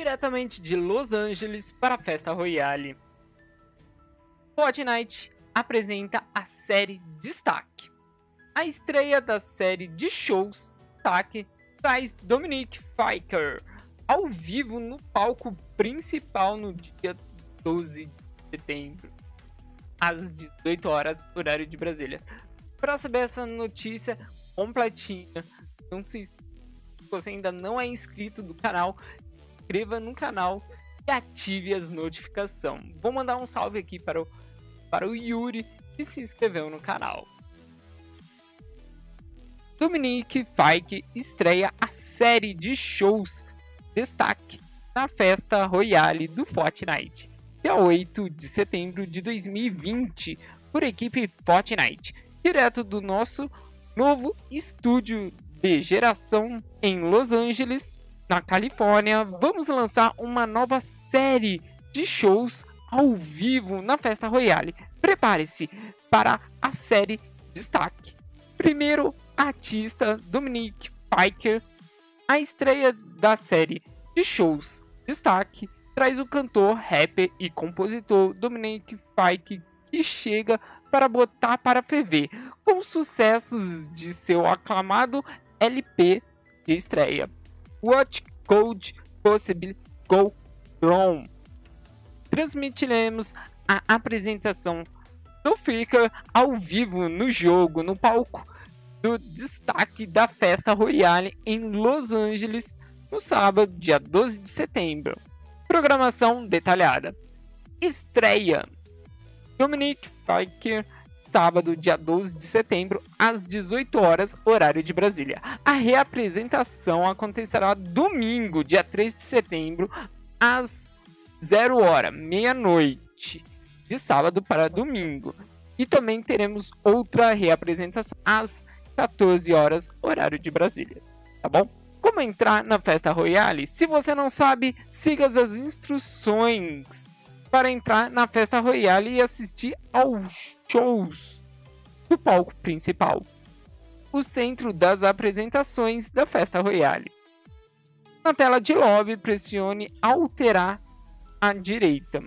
diretamente de Los Angeles para a Festa Royale. Fortnite apresenta a série Destaque. A estreia da série de shows Destaque traz Dominic Fiker ao vivo no palco principal no dia 12 de setembro, às 18 horas, horário de Brasília. Para saber essa notícia completinha, não se, se você ainda não é inscrito do canal, inscreva no canal e ative as notificações. Vou mandar um salve aqui para o, para o Yuri, que se inscreveu no canal. Dominique Fike estreia a série de shows Destaque na festa Royale do Fortnite, dia 8 de setembro de 2020, por equipe Fortnite, direto do nosso novo estúdio de geração em Los Angeles, na Califórnia. Vamos lançar uma nova série de shows ao vivo na festa Royale. Prepare-se para a série Destaque. Primeiro artista Dominic Piker. A estreia da série de shows Destaque traz o cantor, rapper e compositor Dominic Fike que chega para botar para ferver com sucessos de seu aclamado LP de estreia. What Could Possibly Go Wrong? Transmitiremos a apresentação do Flickr ao vivo no jogo, no palco do destaque da festa Royale em Los Angeles no sábado, dia 12 de setembro. Programação detalhada. Estreia: Dominic Fiker, sábado, dia 12 de setembro, às 18 horas, horário de Brasília. A reapresentação acontecerá domingo, dia 3 de setembro, às 0 hora, meia-noite, de sábado para domingo. E também teremos outra reapresentação às 14 horas, horário de Brasília. Tá bom? Como entrar na festa Royale? Se você não sabe, siga as instruções para entrar na festa Royale e assistir aos shows do palco principal. O centro das apresentações da festa Royale. Na tela de lobby, pressione Alterar à direita.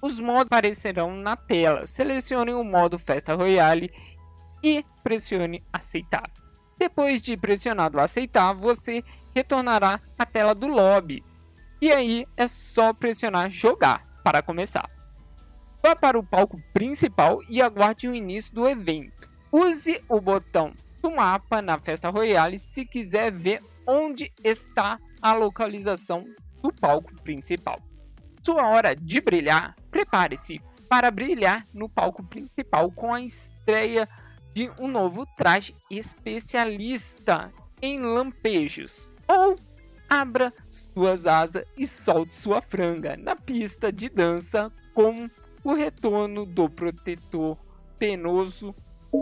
Os modos aparecerão na tela. Selecione o modo Festa Royale e pressione aceitar. Depois de pressionado aceitar, você retornará à tela do lobby. E aí é só pressionar jogar para começar. Vá para o palco principal e aguarde o início do evento. Use o botão do mapa na Festa Royale se quiser ver onde está a localização do palco principal. Sua hora de brilhar, prepare-se para brilhar no palco principal com a estreia de um novo traje especialista em lampejos. Abra suas asas e solte sua franga na pista de dança com o retorno do protetor penoso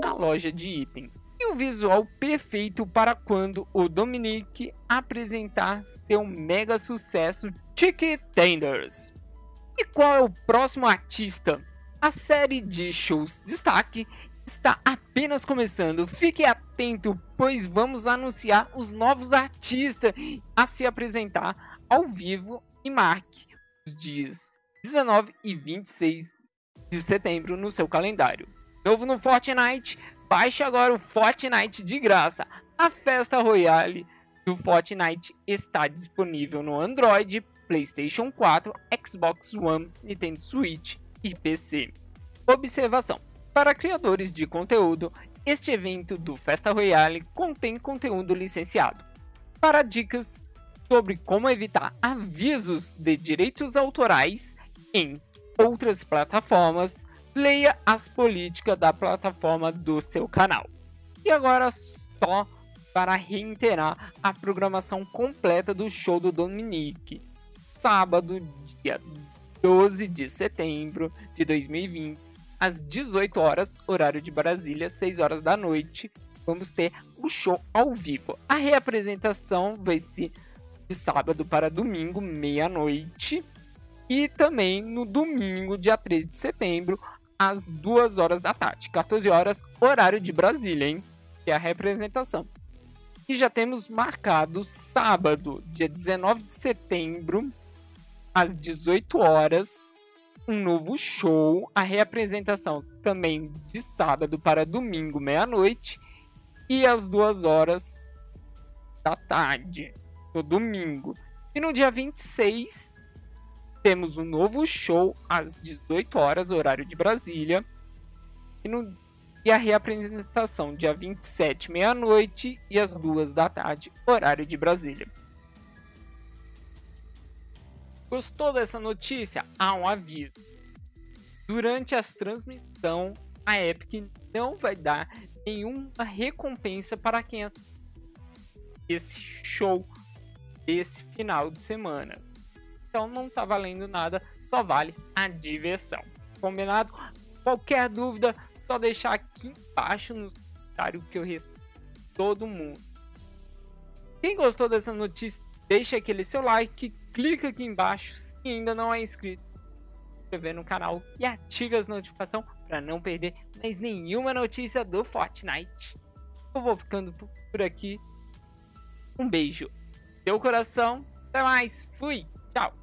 à loja de itens. E o visual perfeito para quando o Dominique apresentar seu mega sucesso Chicken Tenders. E qual é o próximo artista? A série de shows destaque está apenas começando. Fique atento, pois vamos anunciar os novos artistas a se apresentar ao vivo e marque os dias 19 e 26 de setembro no seu calendário. Novo no Fortnite? Baixe agora o Fortnite de graça. A festa Royale do Fortnite está disponível no Android, PlayStation 4, Xbox One, Nintendo Switch e PC. Observação: para criadores de conteúdo, este evento do Festa Royale contém conteúdo licenciado. Para dicas sobre como evitar avisos de direitos autorais em outras plataformas, leia as políticas da plataforma do seu canal. E agora só para reiterar a programação completa do show do Dominique. Sábado, dia 12 de setembro de 2020, às 18 horas, horário de Brasília, 6 horas da noite, vamos ter o show ao vivo. A reapresentação vai ser de sábado para domingo, meia-noite. E também no domingo, dia 13 de setembro, às 2 horas da tarde, 14 horas, horário de Brasília, hein? Que é a representação. E já temos marcado sábado, dia 19 de setembro, às 18 horas, um novo show, a reapresentação também de sábado para domingo, meia-noite, e às duas horas da tarde, no domingo. E no dia 26, temos um novo show às 18 horas, horário de Brasília. E, no, e a reapresentação, dia 27, meia-noite e às duas da tarde, horário de Brasília. Gostou dessa notícia? Há um aviso. Durante as transmissão, a Epic não vai dar nenhuma recompensa para quem assistir esse show esse final de semana. Então não tá valendo nada, só vale a diversão. Combinado? Qualquer dúvida, só deixar aqui embaixo no comentário que eu respondo todo mundo. Quem gostou dessa notícia, deixa aquele seu like, clica aqui embaixo se ainda não é inscrito, se inscrever no canal e ative as notificações para não perder mais nenhuma notícia do Fortnite. Eu vou ficando por aqui. Um beijo. Teu coração. Até mais. Fui. Tchau.